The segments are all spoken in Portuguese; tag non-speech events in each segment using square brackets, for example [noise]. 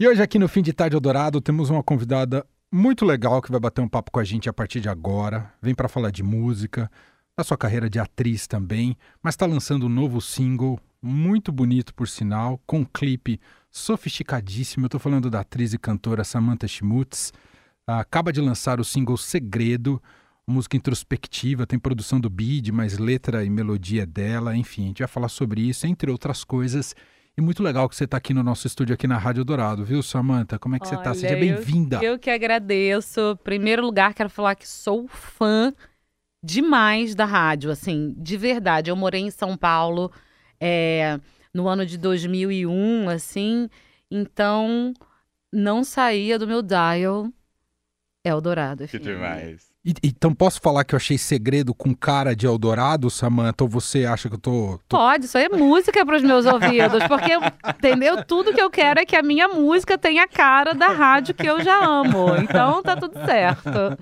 E hoje aqui no Fim de Tarde Eldorado temos uma convidada muito legal que vai bater um papo com a gente a partir de agora. Vem para falar de música, da sua carreira de atriz também, mas está lançando um novo single, muito bonito por sinal, com um clipe sofisticadíssimo. Eu estou falando da atriz e cantora Samantha Schmutz. Acaba de lançar o single Segredo, música introspectiva, tem produção do Bid, mas letra e melodia dela, enfim, a gente vai falar sobre isso, entre outras coisas. E muito legal que você está aqui no nosso estúdio, aqui na Rádio Dourado, viu, Samanta? Como é que Olha, você está? Seja bem-vinda. Eu, eu, que agradeço. Primeiro lugar, quero falar que sou fã demais da rádio, assim, de verdade. Eu morei em São Paulo é, no ano de 2001, assim, então não saía do meu dial Eldorado. Que demais. Então posso falar que eu achei segredo com cara de Eldorado, Samanta? Ou você acha que eu tô. tô... Pode, isso aí é música para os meus ouvidos. Porque, entendeu? Tudo que eu quero é que a minha música tenha a cara da rádio que eu já amo. Então tá tudo certo.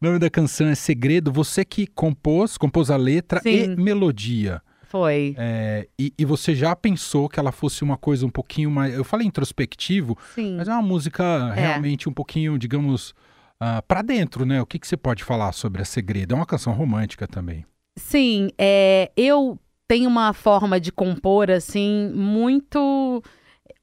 O nome da canção é Segredo. Você que compôs, compôs a letra Sim. e melodia. Foi. É, e, e, você já pensou que ela fosse uma coisa um pouquinho mais. Eu falei introspectivo, Sim. mas é uma música É. realmente um pouquinho, digamos, uh, para dentro, né? O que, que você pode falar sobre a Segredo? É uma canção romântica também. Sim, é, eu tenho uma forma de compor, assim, muito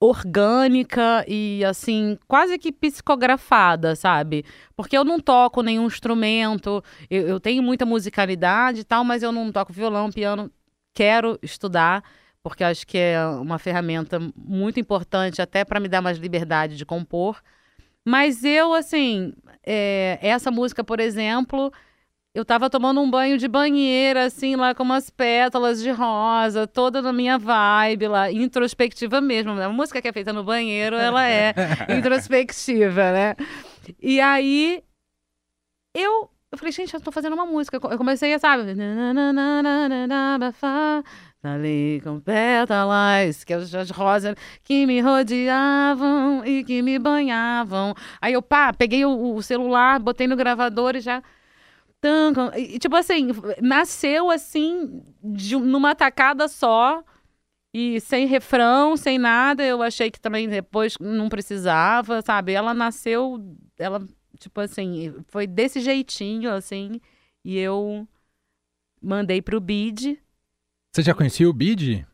orgânica e, assim, quase que psicografada, sabe? Porque eu não toco nenhum instrumento, eu, eu tenho muita musicalidade e tal, mas eu não toco violão, piano. Quero estudar, porque acho que é uma ferramenta muito importante até para me dar mais liberdade de compor. Mas eu, assim, é, essa música, por exemplo, eu tava tomando um banho de banheira, assim, lá com umas pétalas de rosa, toda na minha vibe lá, introspectiva mesmo. A música que é feita no banheiro, ela é [laughs] introspectiva, né? E aí, eu, eu falei, gente, eu tô fazendo uma música. Eu comecei a, sabe... Ali com pétalas, que as, as rosas que me rodeavam e que me banhavam. Aí eu, pá, peguei o, o celular, botei no gravador e já. E, tipo assim, nasceu assim, de, numa tacada só, e sem refrão, sem nada. Eu achei que também depois não precisava, sabe? Ela nasceu, ela, tipo assim, foi desse jeitinho, assim, e eu mandei pro Bid. Você já conhecia o Bid?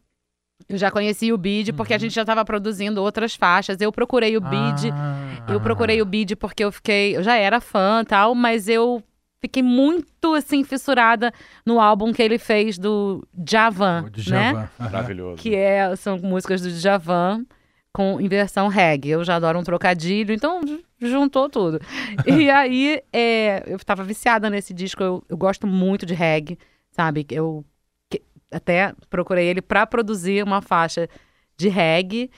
Eu já conheci o Bid porque a gente já estava produzindo outras faixas. Eu procurei o Bid, Ah, eu procurei o Bid porque eu fiquei, eu já era fã, tal, mas eu fiquei muito assim fissurada no álbum que ele fez do Javan, o né? Maravilhoso. Que é, são músicas do Djavan com em versão reggae. Eu já adoro um trocadilho, então juntou tudo. [laughs] e aí, é, eu tava viciada nesse disco. Eu, eu gosto muito de reggae, sabe? Eu até procurei ele para produzir uma faixa de reggae.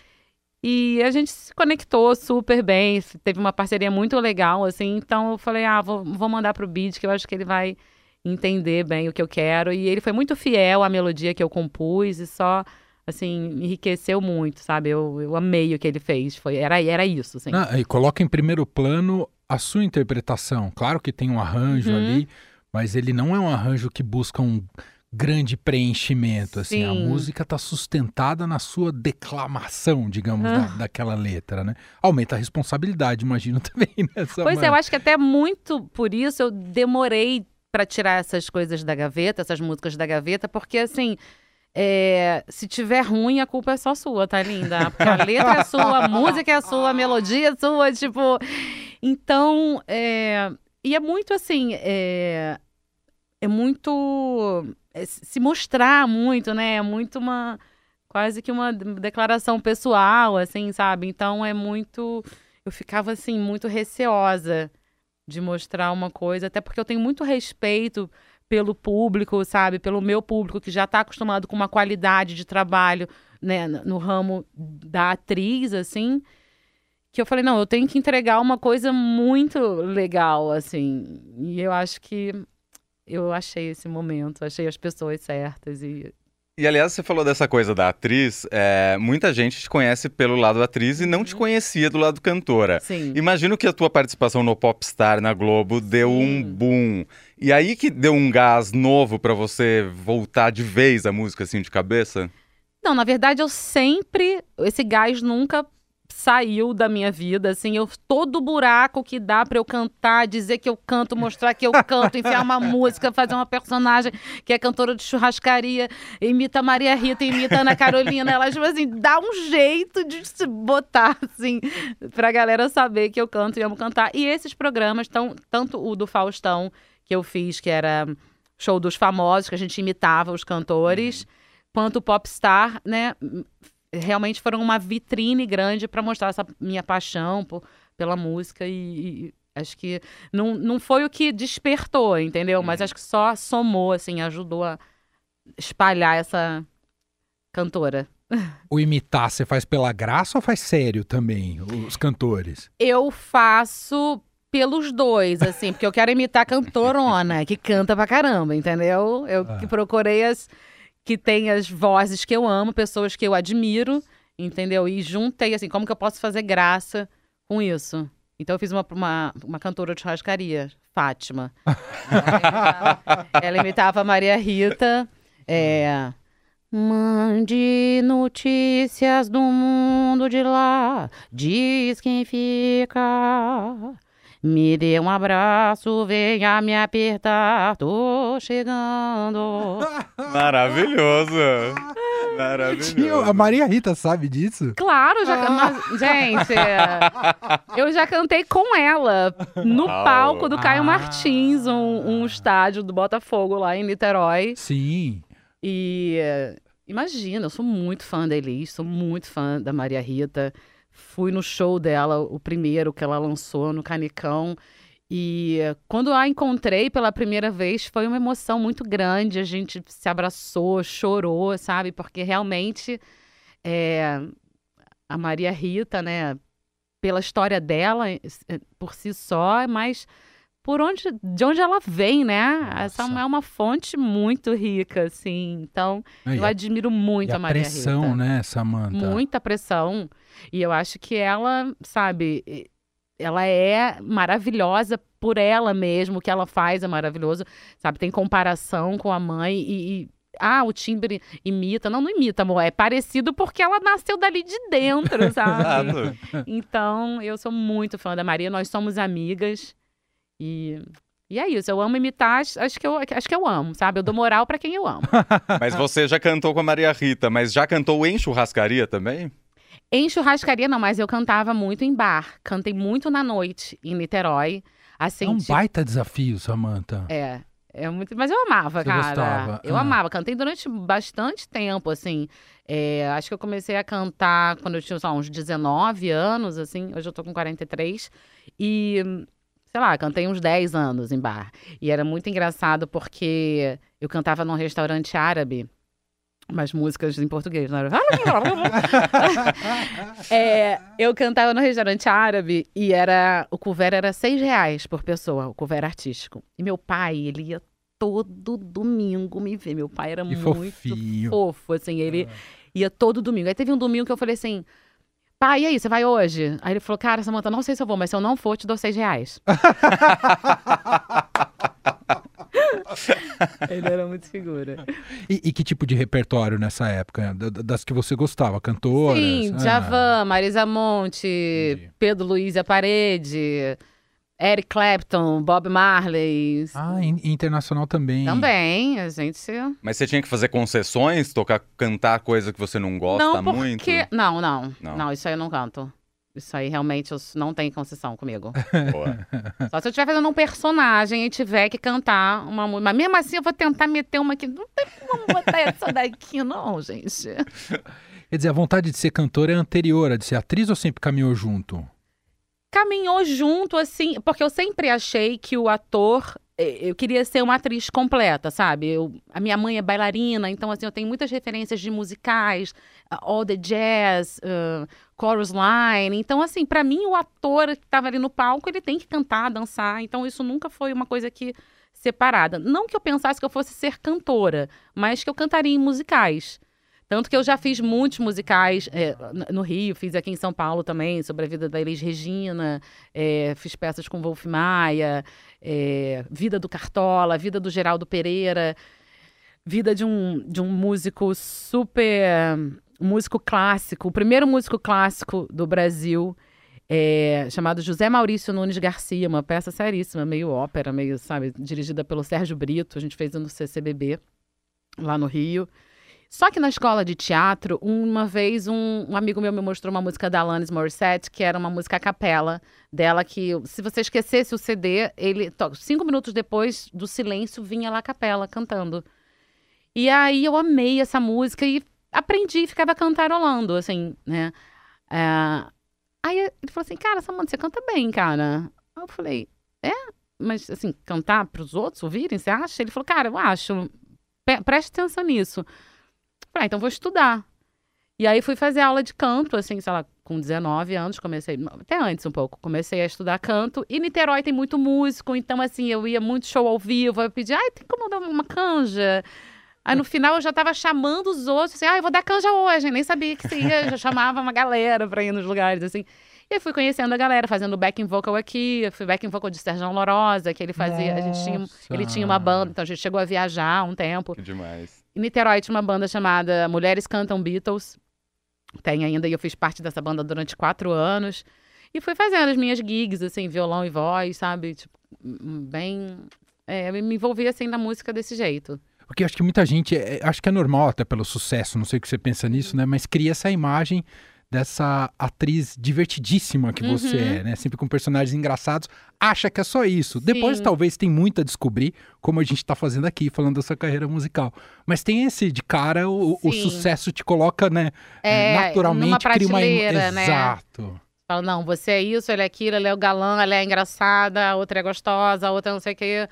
E a gente se conectou super bem, teve uma parceria muito legal, assim. Então eu falei, ah, vou, vou mandar pro Beat, que eu acho que ele vai entender bem o que eu quero. E ele foi muito fiel à melodia que eu compus e só, assim, enriqueceu muito, sabe? Eu, eu amei o que ele fez. Foi, era, era isso, assim. Ah, e coloca em primeiro plano a sua interpretação. Claro que tem um arranjo Uhum. ali, mas ele não é um arranjo que busca um grande preenchimento. Assim, a música está sustentada na sua declamação, digamos, da- Ah. daquela letra, né? Aumenta a responsabilidade, imagino [laughs] também, né? Pois é, eu acho que até muito por isso eu demorei pra tirar essas coisas da gaveta, essas músicas da gaveta, porque assim. é, se tiver ruim, a culpa é só sua, tá linda? Porque a letra é sua, a [laughs] música é sua, a melodia é sua, tipo. Então, é, e é muito assim, é, é muito. É se mostrar muito, né? É muito uma. Quase que uma declaração pessoal, assim, sabe? Então é muito. Eu ficava, assim, muito receosa de mostrar uma coisa, até porque eu tenho muito respeito pelo público, sabe? Pelo meu público que já está acostumado com uma qualidade de trabalho, né, no no ramo da atriz, assim, que eu falei, não, eu tenho que entregar uma coisa muito legal, assim. E eu acho que eu achei esse momento, achei as pessoas certas e E aliás, você falou dessa coisa da atriz. é, muita gente te conhece pelo lado atriz e não te conhecia do lado cantora. sim. Imagino que a tua participação no Popstar na Globo deu um Sim. boom. E aí que deu um gás novo pra você voltar de vez a música assim de cabeça? Não, na verdade, eu sempre. Esse gás nunca saiu da minha vida, assim, eu todo buraco que dá para eu cantar, dizer que eu canto, mostrar que eu canto, enfiar uma [laughs] música, fazer uma personagem que é cantora de churrascaria, imita Maria Rita, imita Ana Carolina, elas tipo assim, dá um jeito de se botar assim pra galera saber que eu canto e amo cantar. E esses programas, tão, tanto o do Faustão que eu fiz, que era show dos famosos, que a gente imitava os cantores, uhum. quanto o Popstar, né? Realmente foram uma vitrine grande para mostrar essa minha paixão por, pela música e, e, acho que não, não foi o que despertou, entendeu? Mas uhum. acho que só somou, assim, ajudou a espalhar essa cantora. O imitar, você faz pela graça ou faz sério também, os cantores? Eu faço pelos dois, assim, porque eu quero imitar cantorona, que canta pra caramba, entendeu? Eu ah. procurei as que tem as vozes que eu amo, pessoas que eu admiro, entendeu? E juntei, assim, como que eu posso fazer graça com isso? Então eu fiz uma, uma, uma cantora de churrascaria, Fátima. ela, imitava, a Maria Rita. É, Mande notícias do mundo de lá, diz quem fica. Me dê um abraço, venha me apertar, tô chegando. [laughs] Maravilhoso. Maravilhoso. A Maria Rita sabe disso? Claro, já mas, gente, eu já cantei com ela no oh. palco do Caio ah. Martins, um, um estádio do Botafogo lá em Niterói. Sim. E imagina, eu sou muito fã da Elis, sou muito fã da Maria Rita. Fui no show dela, o primeiro que ela lançou no Canicão. E quando a encontrei pela primeira vez, foi uma emoção muito grande. A gente se abraçou, chorou, sabe? Porque realmente é, a Maria Rita, né? Pela história dela é, por si só, mas por onde, de onde ela vem, né? Nossa. Essa é uma fonte muito rica, assim. Então, eu a, admiro muito a, a Maria pressão, Rita. né, Samanta? Muita pressão. E eu acho que ela, sabe, ela é maravilhosa por ela mesmo, o que ela faz é maravilhoso, sabe? Tem comparação com a mãe e, e ah, o timbre imita. Não, não imita, amor. É parecido porque ela nasceu dali de dentro, [laughs] sabe? então, eu sou muito fã da Maria. Nós somos amigas. E, e é isso, eu amo imitar, acho que eu, acho que eu amo, sabe? Eu dou moral para quem eu amo. [laughs] mas você já cantou com a Maria Rita, mas já cantou em churrascaria também? Em churrascaria não, mas eu cantava muito em bar. Cantei muito na noite em Niterói. Assim, é um tipo... baita desafio, Samantha. É. É muito, mas eu amava, Você cara. Gostava. Eu ah. amava. Cantei durante bastante tempo, assim. É, acho que eu comecei a cantar quando eu tinha só, uns 19 anos, assim. Hoje eu tô com 43. E sei lá, cantei uns 10 anos em bar. E era muito engraçado porque eu cantava num restaurante árabe. Umas músicas em português, não era? [laughs] é, eu cantava no restaurante árabe e era o couvert era seis reais por pessoa, o couvert artístico. E meu pai, ele ia todo domingo me ver. Meu pai era que muito fofinho. fofo, assim, ele é. ia todo domingo. Aí teve um domingo que eu falei assim: Pai, e aí, você vai hoje? Aí ele falou, cara, Samanta, não sei se eu vou, mas se eu não for, te dou seis reais. [laughs] ele era muito figura. E, e, que tipo de repertório nessa época? Das que você gostava? Cantoras? Sim, ah. Javan, Marisa Monte, Entendi. Pedro Luiz e a Parede. Eric Clapton, Bob Marley. Ah, internacional também. Também, a gente. Mas você tinha que fazer concessões, tocar, cantar coisa que você não gosta não, porque... muito? Não, não, não. Não, isso aí eu não canto. Isso aí realmente não tem concessão comigo. [laughs] Boa. Só se eu estiver fazendo um personagem e tiver que cantar uma música. Mas mesmo assim eu vou tentar meter uma que. Não tem como botar essa daqui, não, gente. Quer dizer, a vontade de ser cantora é anterior a de ser atriz ou sempre caminhou junto? Caminhou junto, assim, porque eu sempre achei que o ator. Eh, eu queria ser uma atriz completa, sabe? Eu, a minha mãe é bailarina, então, assim, eu tenho muitas referências de musicais, all the jazz, uh, chorus line. Então, assim, para mim, o ator que estava ali no palco, ele tem que cantar, dançar. Então, isso nunca foi uma coisa que separada. Não que eu pensasse que eu fosse ser cantora, mas que eu cantaria em musicais. Tanto que eu já fiz muitos musicais é, no Rio, fiz aqui em São Paulo também, sobre a vida da Elis Regina, é, fiz peças com Wolf Maia, é, Vida do Cartola, Vida do Geraldo Pereira, vida de um, de um músico super músico clássico, o primeiro músico clássico do Brasil, é, chamado José Maurício Nunes Garcia, uma peça seríssima, meio ópera, meio, sabe, dirigida pelo Sérgio Brito. A gente fez no CCBB, lá no Rio. Só que na escola de teatro, uma vez um, um, amigo meu me mostrou uma música da Alanis Morissette, que era uma música a capela dela, que se você esquecesse o CD, ele cinco minutos depois do silêncio vinha lá a capela cantando. E aí eu amei essa música e aprendi ficava cantarolando, assim, né? É... Aí ele falou assim, cara, Samanta, você canta bem, cara. Eu falei, é? Mas, assim, cantar para os outros ouvirem, você acha? Ele falou, cara, eu acho. Preste atenção nisso. Ah, então vou estudar. E aí fui fazer aula de canto, assim, sei lá, com 19 anos, comecei, até antes um pouco, comecei a estudar canto. E Niterói tem muito músico, então assim, eu ia muito show ao vivo, eu pedia, ai, tem como dar uma canja? Aí no final eu já tava chamando os outros, assim, ah, eu vou dar canja hoje, nem sabia que você ia, já chamava uma galera pra ir nos lugares, assim. E eu fui conhecendo a galera, fazendo backing vocal aqui, eu fui backing vocal de Sérgio Lorosa, que ele fazia, Nossa. a gente tinha, ele tinha uma banda, então a gente chegou a viajar um tempo. Que demais. Em Niterói tinha uma banda chamada Mulheres Cantam Beatles. Tem ainda, e eu fiz parte dessa banda durante quatro anos. E fui fazendo as minhas gigs, assim, violão e voz, sabe? Tipo, bem. É, me envolvi, assim, na música desse jeito. Porque acho que muita gente, é, acho que é normal até pelo sucesso, não sei o que você pensa nisso, né? Mas cria essa imagem dessa atriz divertidíssima que uhum. você é, né? Sempre com personagens engraçados, acha que é só isso. Sim. Depois talvez tem muito a descobrir, como a gente está fazendo aqui, falando da sua carreira musical. Mas tem esse, de cara, o, o sucesso te coloca, né? É, naturalmente cria uma... Né? Exato. Fala, não, você é isso, ele é aquilo, ele é o galã, ela é engraçada, a outra é gostosa, a outra não sei o quê.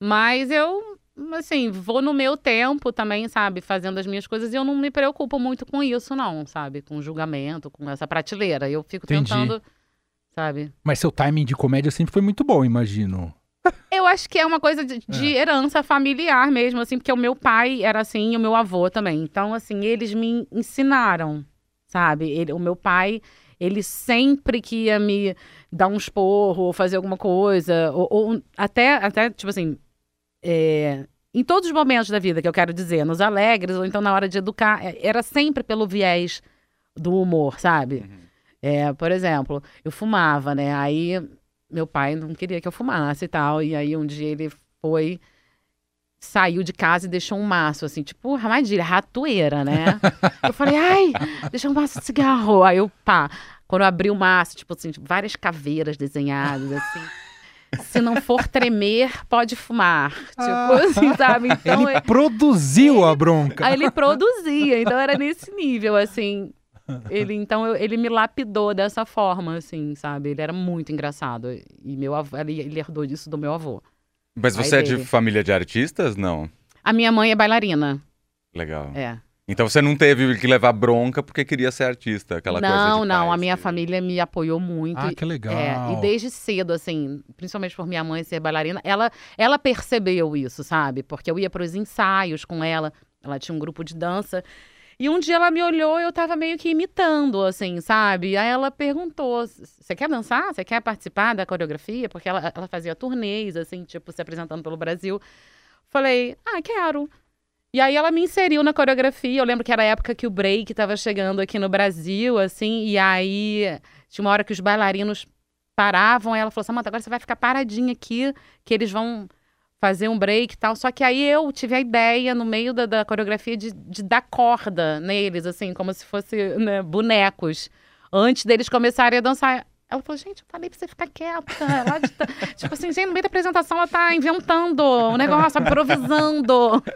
Mas eu assim, vou no meu tempo também, sabe, fazendo as minhas coisas e eu não me preocupo muito com isso, não, sabe? Com julgamento, com essa prateleira. Eu fico Entendi. tentando, sabe? Mas seu timing de comédia sempre foi muito bom, imagino. [laughs] Eu acho que é uma coisa de, de é. herança familiar mesmo, assim, porque o meu pai era assim e o meu avô também. Então, assim, eles me ensinaram, sabe? Ele, o meu pai, ele sempre que ia me dar um esporro ou fazer alguma coisa, ou, ou até, até, tipo assim, é, em todos os momentos da vida, que eu quero dizer, nos alegres, ou então na hora de educar, é, era sempre pelo viés do humor, sabe? Uhum. É, por exemplo, eu fumava, né? Aí meu pai não queria que eu fumasse e tal. E aí um dia ele foi, saiu de casa e deixou um maço, assim, tipo armadilha, ratoeira, né? [laughs] eu falei, ai, deixou um maço de cigarro. Aí eu, pá, quando eu abri o maço, tipo assim, tipo, várias caveiras desenhadas, assim. Se não for tremer, pode fumar. Tipo ah. assim, sabe? Então, ele é... produziu ele... a bronca. Aí ele produzia, então era nesse nível, assim. Ele, então, eu, ele me lapidou dessa forma, assim, sabe? Ele era muito engraçado. E meu avô, ele, ele herdou isso do meu avô. Mas você é de família de artistas? Não. A minha mãe é bailarina. Legal. É. Então você não teve que levar bronca porque queria ser artista, aquela não, coisa Não, não, a minha família me apoiou muito. Ah, que legal. É, e desde cedo, assim, principalmente por minha mãe ser bailarina, ela, ela percebeu isso, sabe? Porque eu ia para os ensaios com ela, ela tinha um grupo de dança. E um dia ela me olhou e eu tava meio que imitando, assim, sabe? Aí ela perguntou: Você quer dançar? Você quer participar da coreografia? Porque ela, ela fazia turnês, assim, tipo, se apresentando pelo Brasil. Falei: Ah, quero. E aí ela me inseriu na coreografia. Eu lembro que era a época que o break estava chegando aqui no Brasil, assim, e aí tinha uma hora que os bailarinos paravam, ela falou: Samanta, agora você vai ficar paradinha aqui, que eles vão fazer um break e tal. Só que aí eu tive a ideia, no meio da, da coreografia, de, de, dar corda neles, assim, como se fosse né, bonecos, antes deles começarem a dançar. Ela falou, gente, eu falei pra você ficar quieta. Ela tá... [laughs] tipo assim, gente, no meio da apresentação ela tá inventando o um negócio, improvisando. [laughs]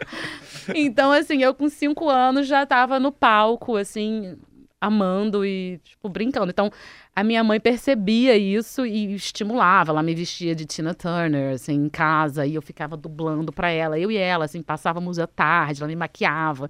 Então, assim, eu com cinco anos já tava no palco, assim, amando e, tipo, brincando. Então, a minha mãe percebia isso e estimulava. Ela me vestia de Tina Turner, assim, em casa, e eu ficava dublando pra ela. Eu e ela, assim, passávamos a tarde, ela me maquiava.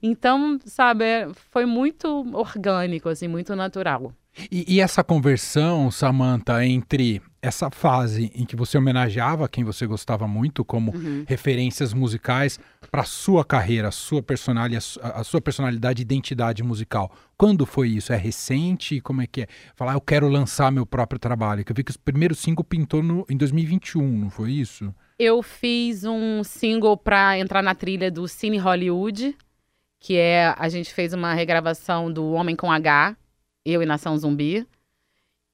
Então, sabe, foi muito orgânico, assim, muito natural. E, e, essa conversão, Samantha, entre essa fase em que você homenageava quem você gostava muito como uhum. referências musicais para sua carreira, a sua personalidade, a, sua personalidade e identidade musical. Quando foi isso? É recente? Como é que é? Falar, ah, eu quero lançar meu próprio trabalho. Que eu vi que o primeiro single pintou no, em 2021, não foi isso? Eu fiz um single para entrar na trilha do Cine Hollywood, que é a gente fez uma regravação do Homem com H, eu e Nação Zumbi,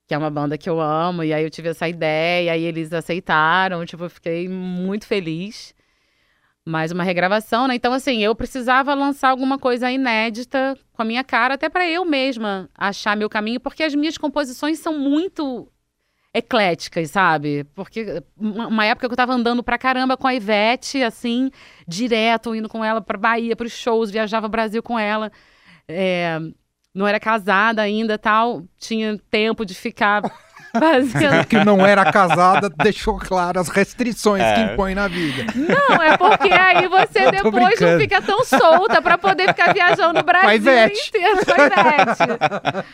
que é uma banda que eu amo, e aí eu tive essa ideia, e eles aceitaram, tipo, eu fiquei muito feliz. Mais uma regravação, né? Então, assim, eu precisava lançar alguma coisa inédita com a minha cara, até para eu mesma achar meu caminho, porque as minhas composições são muito ecléticas, sabe? Porque uma época que eu tava andando pra caramba com a Ivete, assim, direto, indo com ela pra Bahia, pros shows, viajava Brasil com ela. É, não era casada ainda tal, tinha tempo de ficar [laughs] fazendo. que não era casada, deixou claro as restrições É. que impõe na vida. Não, é porque aí você [laughs] depois não brincando. fica tão solta pra poder ficar viajando o Brasil Ivete. inteiro com a Ivete.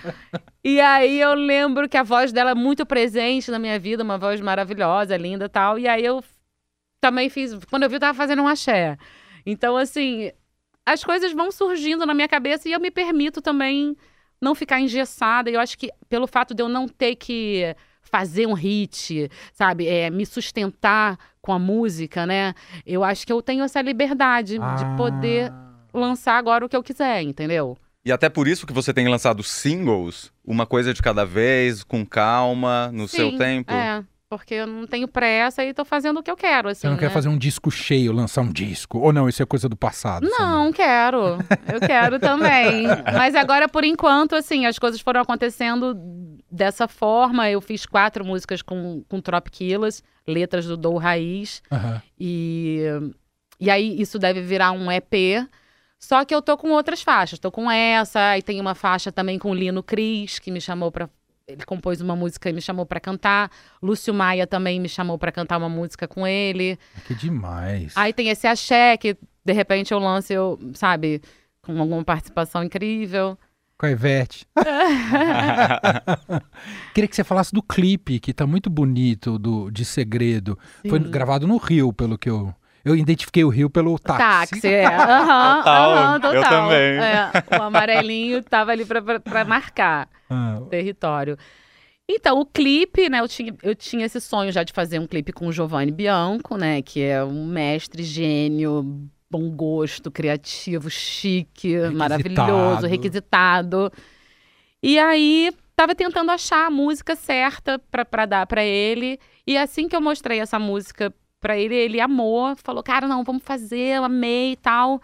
E aí eu lembro que a voz dela é muito presente na minha vida, uma voz maravilhosa, linda e tal. E aí eu também fiz, quando eu vi, eu tava fazendo um axé. Então, assim, as coisas vão surgindo na minha cabeça e eu me permito também não ficar engessada. E eu acho que pelo fato de eu não ter que fazer um hit, sabe, é, me sustentar com a música, né? Eu acho que eu tenho essa liberdade Ah. de poder lançar agora o que eu quiser, entendeu? E até por isso que você tem lançado singles, uma coisa de cada vez, com calma, no seu Sim, tempo. É, porque eu não tenho pressa e tô fazendo o que eu quero, assim, Você não né? quer fazer um disco cheio, lançar um disco? Ou não, isso é coisa do passado? você Não, quero. Eu quero também. [laughs] Mas agora, por enquanto, assim, as coisas foram acontecendo dessa forma. Eu fiz quatro músicas com, com Tropiquilas, letras do Dou Raiz. Aham. E, e aí isso deve virar um EP. Só que eu tô com outras faixas. Tô com essa, aí tem uma faixa também com o Lino Cris, que me chamou pra. Ele compôs uma música e me chamou pra cantar. Lúcio Maia também me chamou pra cantar uma música com ele. Que demais. Aí tem esse axé que de repente eu lanço, eu, sabe, com alguma participação incrível. Com a Ivete. [laughs] [laughs] Queria que você falasse do clipe, que tá muito bonito, do, de segredo. Foi Sim. gravado no Rio, pelo que eu. Eu identifiquei o Rio pelo táxi. Táxi, é. [laughs] Aham, Total, aham, eu total. também. É, o amarelinho tava ali pra marcar Ah, o território. Então, o clipe, né? Eu tinha, eu tinha esse sonho já de fazer um clipe com o Giovanni Bianco, né? Que é um mestre, gênio, bom gosto, criativo, chique, maravilhoso, requisitado. E aí, tava tentando achar a música certa pra, pra dar pra ele. E assim que eu mostrei essa música pra ele, ele amou, falou: Cara, não, vamos fazer, eu amei e tal.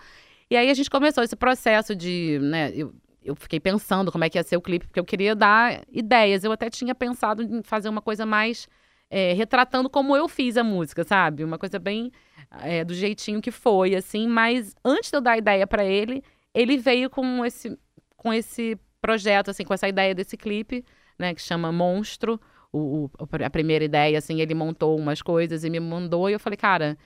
E aí a gente começou esse processo de, né, eu, eu fiquei pensando como é que ia ser o clipe, porque eu queria dar ideias. Eu até tinha pensado em fazer uma coisa mais é, retratando como eu fiz a música, sabe? Uma coisa bem é, do jeitinho que foi, assim. Mas antes de eu dar a ideia pra ele, ele veio com esse, com esse projeto, assim, com essa ideia desse clipe, né, que chama Monstro. O, o- a primeira ideia, assim, ele montou umas coisas e me mandou, e eu falei, cara,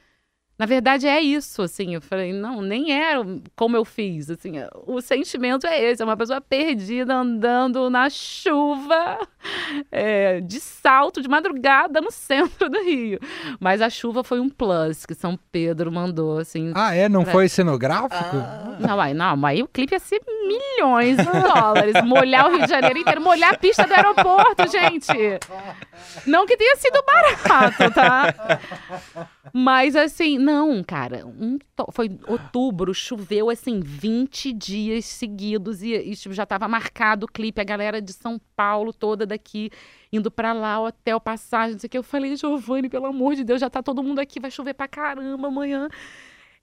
na verdade é isso, assim. Eu falei, não, nem é como eu fiz, assim. O sentimento é esse, é uma pessoa perdida andando na chuva, [laughs] é, de salto, de madrugada no [laughs] centro do Rio. Mas a chuva foi um plus que São Pedro mandou, assim. Ah, é? Não É. foi cenográfico? Não, aí, não, aí o clipe ia ser milhões de dólares. Molhar o Rio de Janeiro inteiro, molhar a pista do aeroporto, gente. Não que tenha sido barato, tá? Mas assim, não, cara. um to- foi outubro, choveu assim 20 dias seguidos e, e, tipo, já tava marcado o clipe, a galera de São Paulo toda daqui indo pra lá, hotel, passagem, não sei o que. Eu falei, Giovanni, pelo amor de Deus, já tá todo mundo aqui, vai chover pra caramba amanhã.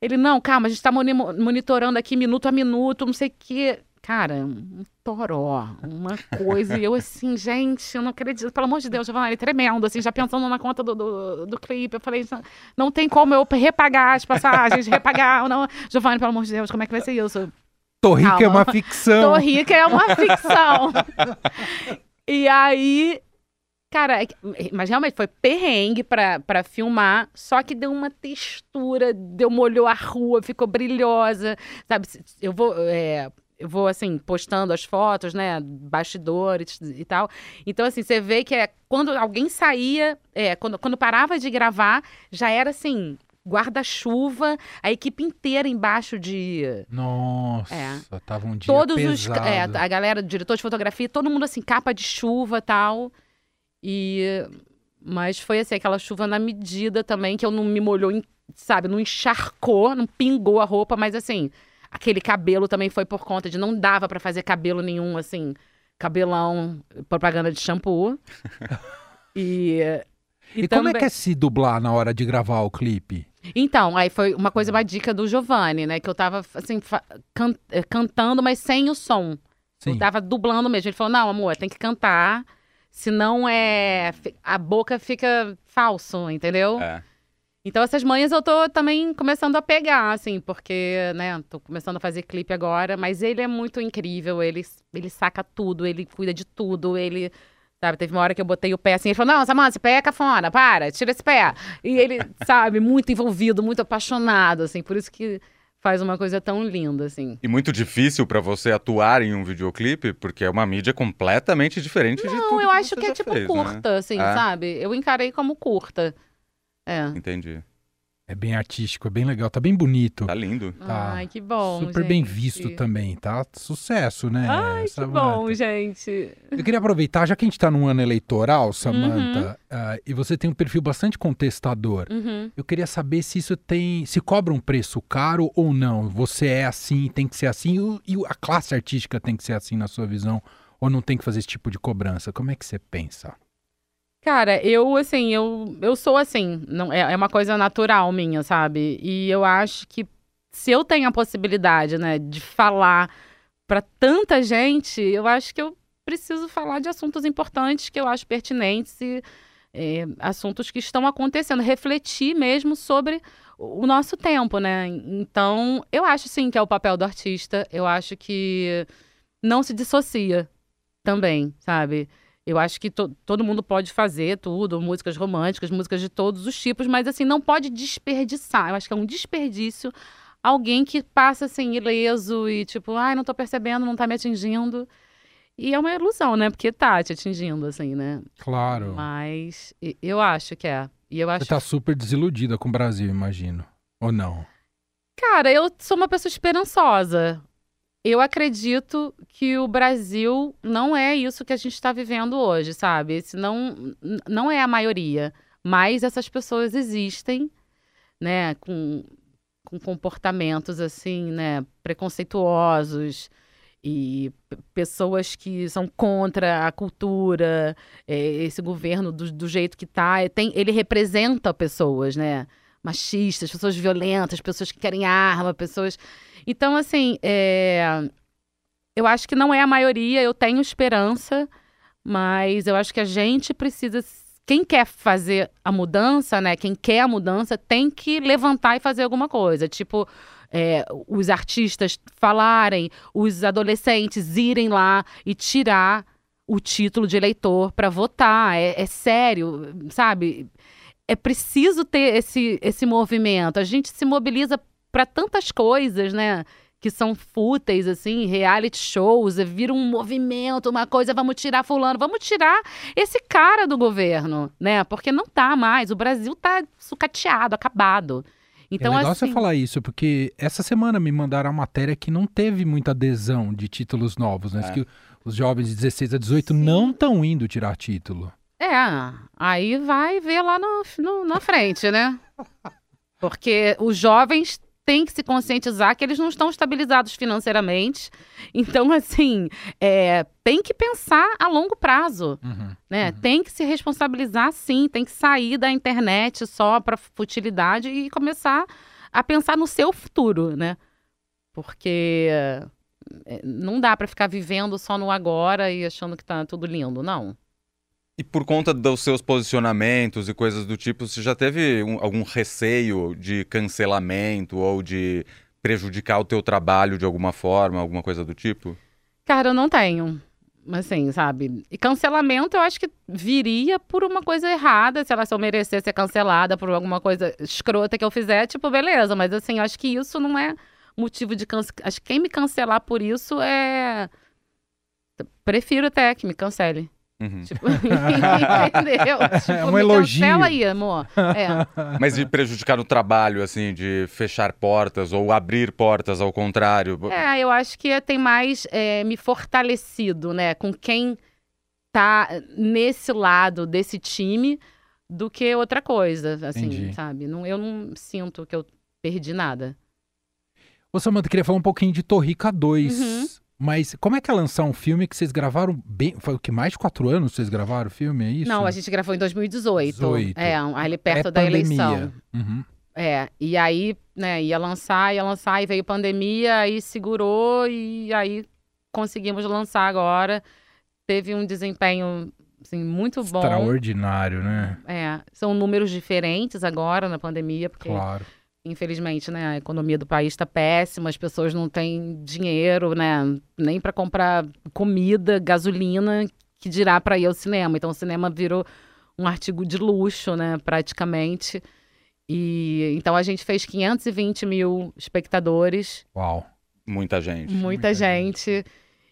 Ele, não, calma, a gente tá moni- monitorando aqui minuto a minuto, não sei o quê. Cara, um toró, uma coisa. E eu assim, gente, eu não acredito. Pelo amor de Deus, Giovanni, tremendo, assim, já pensando na conta do, do, do clipe. Eu falei, não, não tem como eu repagar as passagens, repagar. Não. Giovanni, pelo amor de Deus, como é que vai ser isso? Tô rica é Calma. uma ficção. Tô rica é uma ficção. e aí, cara, é mas realmente foi perrengue pra, pra filmar, só que deu uma textura, deu molhou a rua, ficou brilhosa, sabe? Eu vou. é, eu vou, assim, postando as fotos, né? Bastidores e tal. Então, assim, você vê que é quando alguém saía, é, quando, quando parava de gravar, já era assim, guarda-chuva, a equipe inteira embaixo de Nossa, É. tava um dia todos os pesado. é, a galera diretor de fotografia todo mundo assim capa de chuva tal e mas foi assim aquela chuva na medida também que eu não me molhou sabe não encharcou não pingou a roupa mas assim aquele cabelo também foi por conta de não dava pra fazer cabelo nenhum, assim, cabelão, propaganda de shampoo. [laughs] e. E, como é que é se dublar na hora de gravar o clipe? Então, aí foi uma coisa, uma dica do Giovanni, né? Que eu tava, assim, can- eh, cantando, mas sem o som. Eu Sim. tava dublando mesmo. Ele falou, não, amor, tem que cantar, senão é... a boca fica falso, entendeu? É. Então essas manhas eu tô também começando a pegar, assim, porque, né, tô começando a fazer clipe agora, mas ele é muito incrível, ele, ele saca tudo, ele cuida de tudo, ele, sabe, teve uma hora que eu botei o pé assim, ele falou, não, Samanta, esse pé é cafona, para, tira esse pé. E ele, [laughs] sabe, muito envolvido, muito apaixonado, assim, por isso que faz uma coisa tão linda, assim. E muito difícil pra você atuar em um videoclipe, porque é uma mídia completamente diferente de tudo Não, eu acho você que é tipo fez, né? curta, assim, É? sabe? Eu encarei como curta. É. Entendi. É bem artístico, é bem legal, tá bem bonito. Tá lindo. Tá Ai, que bom, Super bem gente. visto também, tá? Sucesso, né? Ai, que Samantha? bom, gente. Eu queria aproveitar, já que a gente tá num ano eleitoral, Uhum. Samantha, ah, e você tem um perfil bastante contestador, Uhum. eu queria saber se isso tem. se cobra um preço caro ou não. Você é assim, tem que ser assim, e a classe artística tem que ser assim na sua visão, ou não tem que fazer esse tipo de cobrança? Como é que você pensa? Cara, eu, assim, eu, eu sou assim. Não, é, é uma coisa natural minha, sabe? E eu acho que se eu tenho a possibilidade, né, de falar pra tanta gente, eu acho que eu preciso falar de assuntos importantes que eu acho pertinentes e é, assuntos que estão acontecendo, refletir mesmo sobre o nosso tempo, né? Então, eu acho sim que é o papel do artista. Eu acho que não se dissocia também, sabe? Eu acho que to- todo mundo pode fazer tudo, músicas românticas, músicas de todos os tipos, mas assim, não pode desperdiçar. Eu acho que é um desperdício alguém que passa assim, ileso e tipo, ai, não tô percebendo, não tá me atingindo. E é uma ilusão, né? Porque tá te atingindo, assim, né? Claro. Mas eu acho que é. E eu acho Você tá super desiludida com o Brasil, imagino. Ou não? Cara, eu sou uma pessoa esperançosa. Eu acredito que o Brasil não é isso que a gente está vivendo hoje, sabe? Esse não, não é a maioria. Mas essas pessoas existem, né? Com, com comportamentos, assim, né? Preconceituosos. E pessoas que são contra a cultura, é, esse governo do, do jeito que tá. é, Tem, ele representa pessoas, né? Machistas, pessoas violentas, pessoas que querem arma, pessoas. Então, assim, é, eu acho que não é a maioria, eu tenho esperança, mas eu acho que a gente precisa. Quem quer fazer a mudança, né? Quem quer a mudança tem que levantar e fazer alguma coisa. Tipo, é, os artistas falarem, os adolescentes irem lá e tirar o título de eleitor para votar. É, é sério, sabe? É preciso ter esse, esse movimento. A gente se mobiliza para tantas coisas, né? Que são fúteis, assim, reality shows, é, vira um movimento, uma coisa, vamos tirar fulano, vamos tirar esse cara do governo, né? Porque não tá mais, o Brasil tá sucateado, acabado. Então, é legal assim, você falar isso, porque essa semana me mandaram a matéria que não teve muita adesão de títulos novos, né? É. Que os jovens de 16 a 18 não estão indo tirar título. É, aí vai ver lá no, no- na frente, né? Porque os jovens têm que se conscientizar que eles não estão estabilizados financeiramente. Então, assim, é, tem que pensar a longo prazo, né? Tem que se responsabilizar, sim. Tem que sair da internet só para futilidade e começar a pensar no seu futuro, né? Porque é, não dá para ficar vivendo só no agora e achando que tá tudo lindo, não. E por conta dos seus posicionamentos e coisas do tipo, você já teve um- algum receio de cancelamento ou de prejudicar o teu trabalho de alguma forma, alguma coisa do tipo? Cara, eu não tenho. Assim, sabe? E cancelamento eu acho que viria por uma coisa errada, se eu merecer ser cancelada por alguma coisa escrota que eu fizer, tipo, beleza. Mas assim, eu acho que isso não é motivo de cancelar. Acho que quem me cancelar por isso é. Prefiro até que me cancele. Uhum. Tipo, [laughs] entendeu? Tipo, um me elogio. Aí, amor. É. [laughs] Mas de prejudicar no trabalho, assim, de fechar portas ou abrir portas ao contrário. É, eu acho que tem mais é, me fortalecido, né, com quem tá nesse lado desse time do que outra coisa, assim, Entendi. sabe? Não, eu não sinto que eu perdi nada. Ô, Samanta, queria falar um pouquinho de Torrica 2. Uhum. Mas como é que é lançar um filme que vocês gravaram bem. Foi o que mais de quatro anos vocês gravaram o filme? É isso? Não, a gente gravou em 2018. 18. É, ali perto é da pandemia. eleição. Uhum. É, e aí, né, ia lançar, ia lançar, e veio pandemia, aí segurou, e aí conseguimos lançar agora. Teve um desempenho, assim, muito bom. Extraordinário, né? É, são números diferentes agora na pandemia, porque Claro. Infelizmente, né, a economia do país está péssima, as pessoas não têm dinheiro, né, nem para comprar comida, gasolina, que dirá para ir ao cinema. Então o cinema virou um artigo de luxo, né, praticamente. E então a gente fez 520 mil espectadores, Uau. Muita gente. muita, Muita gente.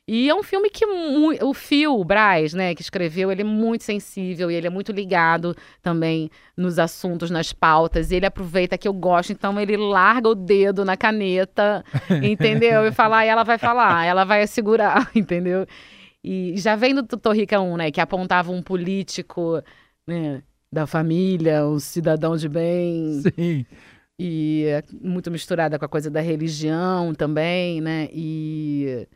E é um filme que o Phil o Braz, né, que escreveu, ele é muito sensível e ele é muito ligado também nos assuntos, nas pautas. E ele aproveita que eu gosto, então ele larga o dedo na caneta, [laughs] entendeu? E fala, "Ah, ela vai falar, ela vai segurar, [laughs] entendeu? E já vem do Torrica 1, né, que apontava um político, né, da família, um cidadão de bem, Sim. e é muito misturada com a coisa da religião também, né? E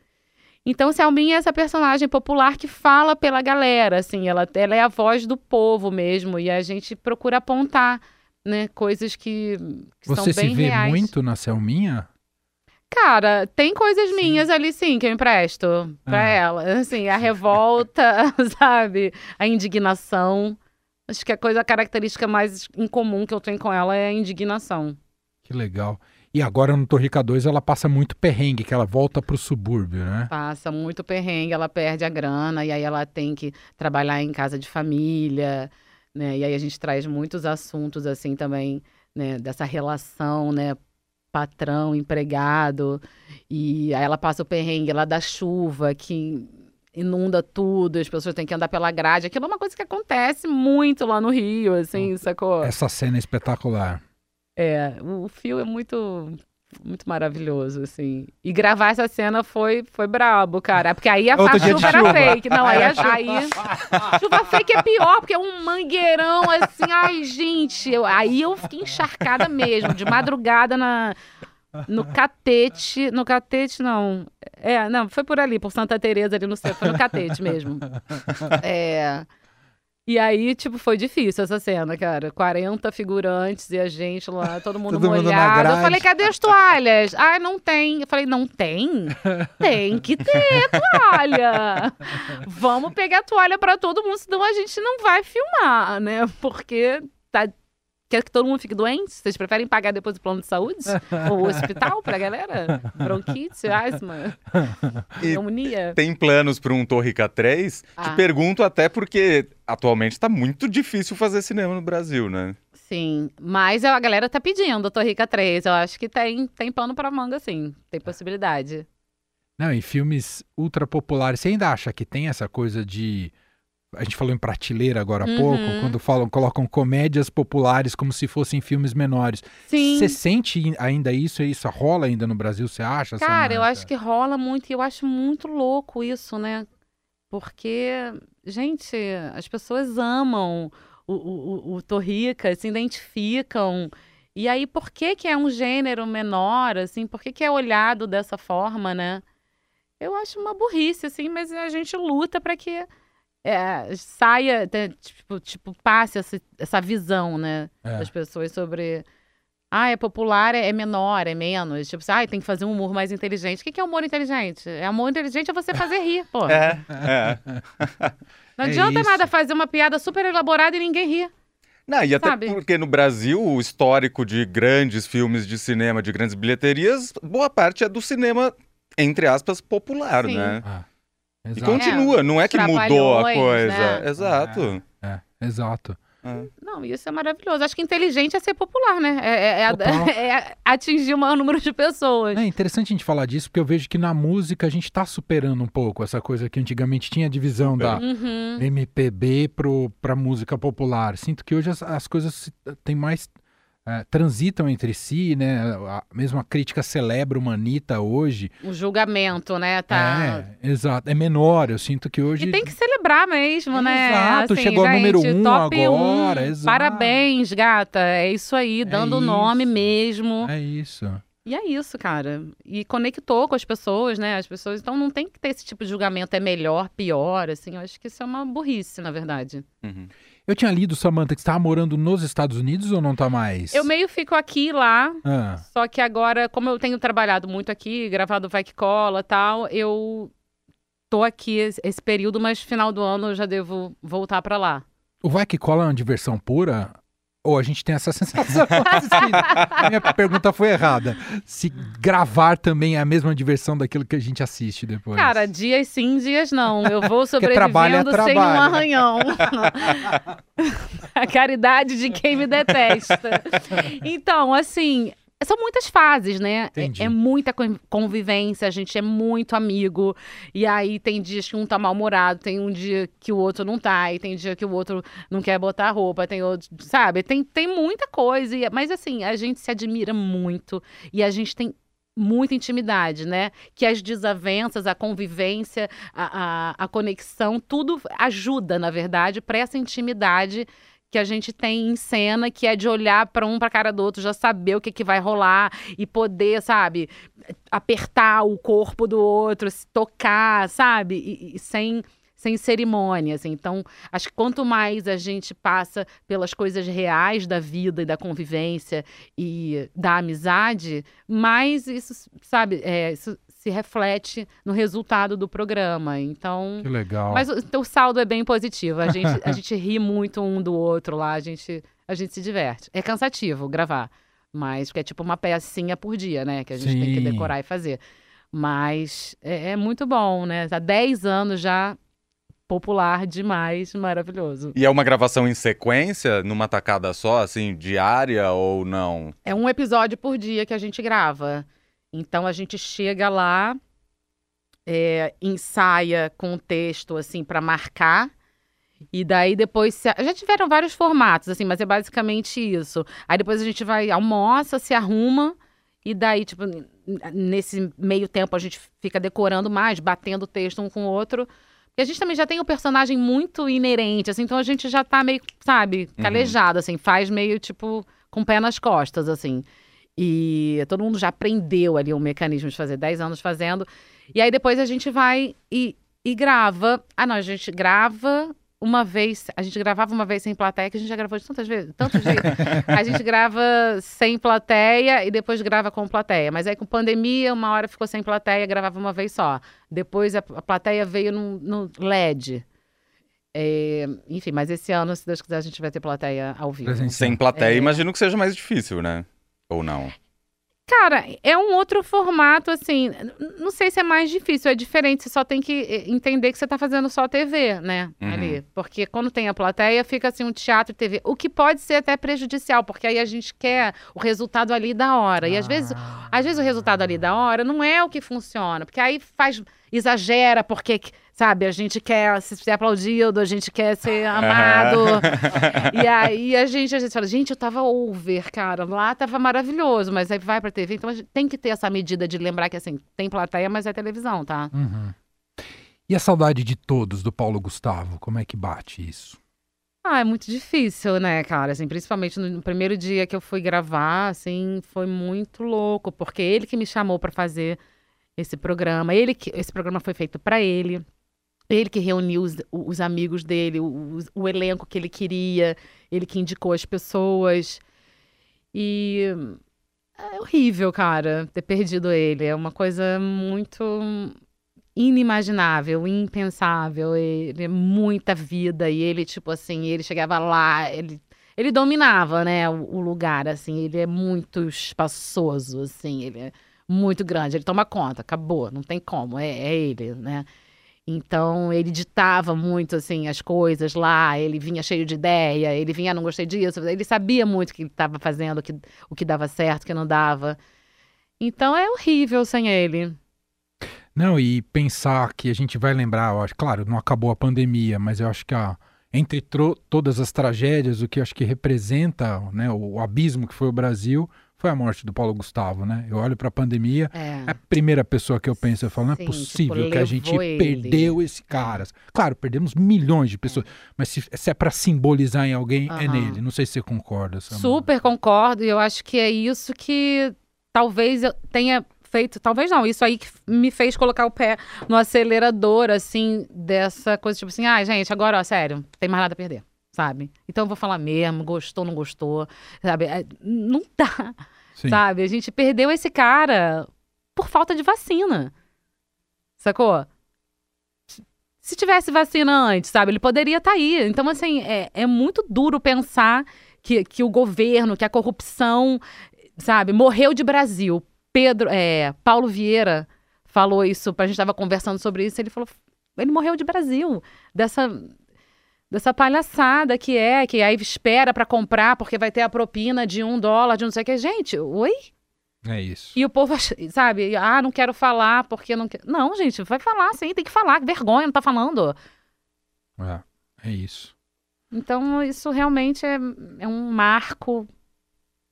então Selminha é essa personagem popular que fala pela galera, assim, ela, ela é a voz do povo mesmo e a gente procura apontar, né, coisas que, que Você se vê reais. muito na Selminha? Cara, tem coisas Sim. minhas ali sim que eu empresto pra Ah. ela, assim, a revolta, [laughs] sabe? A indignação. Acho que a coisa a característica mais incomum que eu tenho com ela é a indignação. Que legal. E agora no Torrica 2 ela passa muito perrengue, que ela volta pro subúrbio, né? Passa muito perrengue, ela perde a grana e aí ela tem que trabalhar em casa de família, né? E aí a gente traz muitos assuntos assim também, né? Dessa relação, né? Patrão, empregado. E aí ela passa o perrengue lá da chuva que inunda tudo, as pessoas têm que andar pela grade. Aquilo é uma coisa que acontece muito lá no Rio, assim, sacou? Essa cena é espetacular. É, o fio é muito muito maravilhoso, assim. E gravar essa cena foi, foi brabo, cara. Porque aí a, a chuva era chuva. fake. Não, aí, a, [laughs] a chuva- aí chuva fake é pior, porque é um mangueirão assim. Ai, gente. eu- aí eu fiquei encharcada mesmo, de madrugada na, no catete. No catete, não. É, não, foi por ali, por Santa Teresa ali no centro. Foi no catete mesmo. É. E aí, tipo, foi difícil essa cena, cara. 40 figurantes e a gente lá, todo mundo Todo mundo molhado. eu grade. falei, cadê as toalhas? Ah, não tem. Eu falei, não tem? Tem que ter toalha. Vamos pegar toalha pra todo mundo, senão a gente não vai filmar, né? Porque tá. Quer que todo mundo fique doente? Vocês preferem pagar depois o plano de saúde? [laughs] Ou o hospital pra galera? Bronquite, [laughs] asma, E pneumonia? tem planos para um Torrica 3? Te Ah. pergunto até porque atualmente está muito difícil fazer cinema no Brasil, né? Sim, mas a galera tá pedindo Torrica 3. Eu acho que tem, tem pano pra manga, sim. Tem possibilidade. Não, em filmes ultra populares, você ainda acha que tem essa coisa de. A gente falou em prateleira agora há Uhum. pouco, quando falam, colocam comédias populares como se fossem filmes menores. Você sente ainda isso? Isso rola ainda no Brasil, você acha? Cara, eu acho que rola muito e eu acho muito louco isso, né? Porque, gente, as pessoas amam o, o, o, o Torrica, se identificam. E aí, por que que é um gênero menor, assim? Por que que é olhado dessa forma, né? Eu acho uma burrice, assim, mas a gente luta para que é, saia, tipo, tipo, passe essa, essa visão, né? É. das pessoas sobre. Ah, é popular, é é menor, é menos. Tipo, assim, ah, tem que fazer um humor mais inteligente. O que que é humor inteligente? É humor inteligente é você fazer rir, pô. É, [laughs] é. Não é adianta isso. nada fazer uma piada super elaborada e ninguém rir. Não, e até Sabe? porque no Brasil o histórico de grandes filmes de cinema, de grandes bilheterias, boa parte é do cinema, entre aspas, popular, Sim. né? Ah, E exato. continua, não é que mudou a coisa. né? Exato. É, exato. Não, isso é maravilhoso. Acho que inteligente é ser popular, né? É, é- é [laughs] é atingir o maior número de pessoas. É interessante a gente falar disso, porque eu vejo que na música a gente tá superando um pouco essa coisa que antigamente tinha a divisão da Uhum. MPB pro, pra música popular. Sinto que hoje as, as coisas têm mais. É, transitam entre si, né? A, mesmo a crítica celebra uma Anitta hoje. O julgamento, né? Tá. É, exato. É menor. Eu sinto que hoje. E tem que celebrar mesmo, né? Exato, Assim, chegou ao gente, número um top agora, um. exato. Parabéns, gata. É isso aí, dando o nome mesmo. É isso. E é isso, cara. E conectou com as pessoas, né? As pessoas. Então não tem que ter esse tipo de julgamento, é melhor, pior, assim. Eu acho que isso é uma burrice, na verdade. Uhum. Eu tinha lido, Samantha, que você estava morando nos Estados Unidos ou não tá mais? Eu meio fico aqui lá, Ah, só que agora, como eu tenho trabalhado muito aqui, gravado Vai Que Cola e tal, eu tô aqui esse, esse período, mas final do ano eu já devo voltar pra lá. o Vai Que Cola é uma diversão pura? Ou a gente tem essa sensação? [laughs] A Minha pergunta foi errada. Se gravar também é a mesma diversão daquilo que a gente assiste depois. Cara, dias sim, dias não. Eu vou trabalho é sobrevivendo sem um trabalho, né? arranhão. [laughs] a caridade de quem me detesta. Então, assim, são muitas fases, né? É-. É, muita con- convivência, a gente é muito amigo. E aí tem dias que um tá mal-humorado, tem um dia que o outro não tá, e tem dia que o outro não quer botar roupa, tem outro, sabe? Tem, tem muita coisa. e- Mas assim, a gente se admira muito e a gente tem muita intimidade, né? Que as desavenças, a convivência, a, a, a conexão, tudo ajuda, na verdade, para essa intimidade que a gente tem em cena, que é de olhar para um para cara do outro, já saber o que, que vai rolar e poder, sabe, apertar o corpo do outro, se tocar, sabe, e, e sem sem cerimônias. Então, acho que quanto mais a gente passa pelas coisas reais da vida e da convivência e da amizade, mais isso, sabe, é, isso se reflete no resultado do programa. Então, Que legal. mas o, o saldo é bem positivo. A gente, a gente ri muito um do outro lá, a gente, a gente se diverte. É cansativo gravar, mas porque é tipo uma pecinha por dia, né? Que a gente tem que Sim. decorar e fazer. Mas é, é muito bom, né? Há 10 anos já popular demais, maravilhoso. E é uma gravação em sequência, numa tacada só, assim, diária ou não? É um episódio por dia que a gente grava. Então a gente chega lá, é, ensaia com o texto assim para marcar. E daí depois se- já tiveram vários formatos assim, mas é basicamente isso. Aí depois a gente vai almoça, se arruma e daí tipo nesse meio tempo a gente fica decorando mais, batendo o texto um com o outro. Porque a gente também já tem um personagem muito inerente, assim, então a gente já tá meio, sabe, Uhum. calejado, assim, faz meio tipo com o pé nas costas, assim. E todo mundo já aprendeu ali o mecanismo de fazer 10 anos fazendo. E aí depois a gente vai e, e grava. Ah, não, a gente grava uma vez. A gente gravava uma vez sem plateia, que a gente já gravou de tantas vezes, tantos jeitos. a gente [laughs] grava sem plateia e depois grava com plateia. Mas aí com pandemia, uma hora ficou sem plateia, gravava uma vez só. Depois a, a plateia veio no, no LED. É, enfim, mas esse ano, se Deus quiser, a gente vai ter plateia ao vivo. Sem plateia, É. imagino que seja mais difícil, né? Ou não? Cara, é um outro formato, assim. Não sei se é mais difícil, é diferente. Você só tem que eh, entender que você tá fazendo só TV, né? Uhum. Ali. Porque quando tem a plateia, fica assim um teatro e TV. O que pode ser até prejudicial, porque aí a gente quer o resultado ali da hora. E às vezes, Ah. às vezes o resultado ali da hora não é o que funciona. Porque aí faz. Exagera, porque, sabe, a gente quer ser aplaudido, a gente quer ser amado. [laughs] E aí a gente, a gente fala, gente, eu tava over, cara. Lá tava maravilhoso, mas aí vai pra TV. Então a gente tem que ter essa medida de lembrar que assim, tem plateia, mas é televisão, tá? Uhum. E a saudade de todos do Paulo Gustavo? Como é que bate isso? Ah, é muito difícil, né, cara? Assim, principalmente no, primeiro dia que eu fui gravar, assim, foi muito louco, porque ele que me chamou pra fazer esse programa. Ele que esse programa foi feito pra ele. Ele que reuniu os, os amigos dele, o, o- elenco que ele queria, ele que indicou as pessoas. E é horrível, cara, ter perdido ele. É uma coisa muito inimaginável, impensável. Ele é muita vida e ele tipo assim, ele chegava lá, ele ele dominava, né, o, o lugar assim. Ele é muito espaçoso, assim. Ele é muito grande. Ele toma conta. Acabou, não tem como. É, é ele, né? Então, ele ditava muito, assim, as coisas lá, ele vinha cheio de ideia, ele vinha, "Ah, não gostei disso, ele sabia muito o que estava fazendo, o que, o que dava certo, o que não dava. Então, é horrível sem ele. Não, e pensar que a gente vai lembrar, eu acho, claro, não acabou a pandemia, mas eu acho que a, entre todas as tragédias, o que eu acho que representa né, o, o abismo que foi o Brasil foi a morte do Paulo Gustavo, né? Eu olho para a pandemia, É. é a primeira pessoa que eu penso, eu falo, não é Sim, possível tipo, que a gente ele. perdeu esse cara. Claro, perdemos milhões de pessoas, mas se, se é para simbolizar em alguém, é nele. Não sei se você concorda. Samara. Super concordo, e eu acho que é isso que talvez eu tenha feito, talvez não, isso aí que me fez colocar o pé no acelerador, assim, dessa coisa, tipo assim, ah, gente, agora, ó, sério, tem mais nada a perder, sabe? Então eu vou falar mesmo, gostou, não gostou, sabe? É, não [laughs] dá, Sim. sabe? A gente perdeu esse cara por falta de vacina, sacou? Se tivesse vacina antes, sabe, ele poderia estar aí. Então, assim, é, é muito duro pensar que, que o governo, que a corrupção, sabe, morreu de Brasil. Pedro, é, Paulo Vieira falou isso, a gente estava conversando sobre isso, ele falou, ele morreu de Brasil, dessa dessa palhaçada que é, que aí espera para comprar porque vai ter a propina de um dólar, de não sei o que. Gente, oi? É isso. E o povo, sabe, ah, não quero falar porque não quero. Não, gente, vai falar sim, tem que falar, que vergonha, não tá falando. É, é isso. Então, isso realmente é, é um marco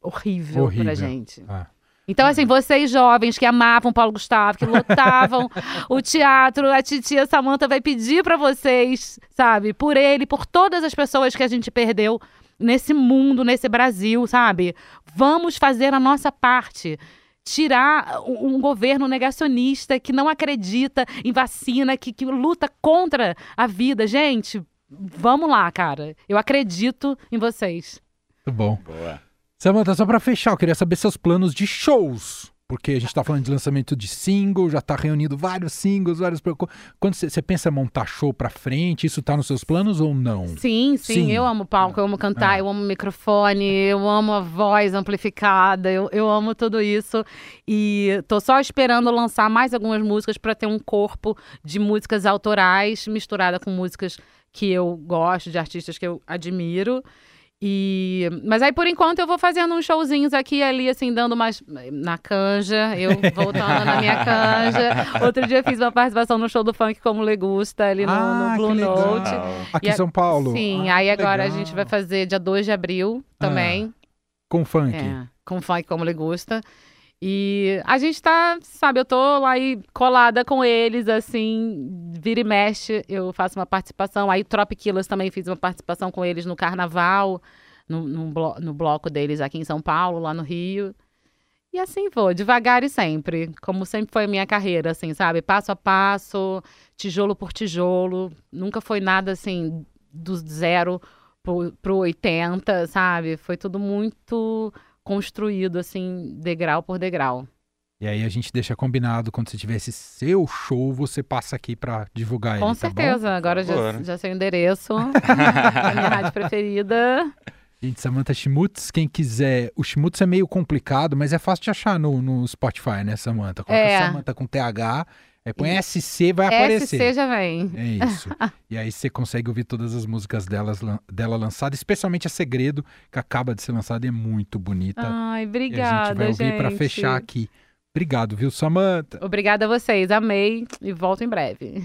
horrível, Horrível. pra gente. É. Então, assim, vocês jovens que amavam Paulo Gustavo, que lotavam [laughs] o teatro, a titia Samanta vai pedir pra vocês, sabe, por ele, por todas as pessoas que a gente perdeu nesse mundo, nesse Brasil, sabe? Vamos fazer a nossa parte. Tirar um um governo negacionista que não acredita em vacina, que, que luta contra a vida. Gente, vamos lá, cara. Eu acredito em vocês. Muito bom. Boa. Samantha, só pra fechar, eu queria saber seus planos de shows. Porque a gente tá falando de lançamento de single, já tá reunindo vários singles, vários. Quando você pensa em montar show pra frente, isso tá nos seus planos ou não? Sim, sim, Sim. eu amo palco, eu amo cantar, Ah. eu amo microfone, eu amo a voz amplificada, eu, eu amo tudo isso. E tô só esperando lançar mais algumas músicas para ter um corpo de músicas autorais misturada com músicas que eu gosto, de artistas que eu admiro. E... Mas aí, por enquanto, eu vou fazendo uns showzinhos aqui e ali, assim, dando umas. Na canja, eu voltando na minha [laughs] canja. Outro dia fiz uma participação no show do funk como Legusta, ali no, Ah, no Blue. Note. Aqui E em a- São Paulo? Sim, Ah, aí agora a legal. gente vai fazer dia 2 de abril também. Com funk. É, com funk como ele gusta. E a gente tá, sabe, eu tô lá aí colada com eles, assim, vira e mexe, eu faço uma participação. Aí Trop Killers também fiz uma participação com eles no carnaval, no, no, blo- no bloco deles aqui em São Paulo, lá no Rio. E assim vou, devagar e sempre, como sempre foi a minha carreira, assim, sabe? Passo a passo, tijolo por tijolo. Nunca foi nada assim, do zero pro, pro 80, sabe? Foi tudo muito construído, assim, degrau por degrau. E aí a gente deixa combinado, quando você tiver esse seu show, você passa aqui pra divulgar Com ele, tá bom? certeza, agora já, favor. já sei o endereço. [laughs] da minha rádio preferida. Gente, Samantha Schmutz, quem quiser. O Schmutz é meio complicado, mas é fácil de achar no, no Spotify, né, Samantha? Coloca É. Samantha com TH, aí põe E- SC, vai aparecer. SC já vem. É isso. [laughs] e aí você consegue ouvir todas as músicas delas, dela lançadas, especialmente a Segredo, que acaba de ser lançada e é muito bonita. Ai, e a obrigada, gente vai ouvir pra gente. fechar aqui. Obrigado, viu, Samantha? Obrigada a vocês, amei e volto em breve.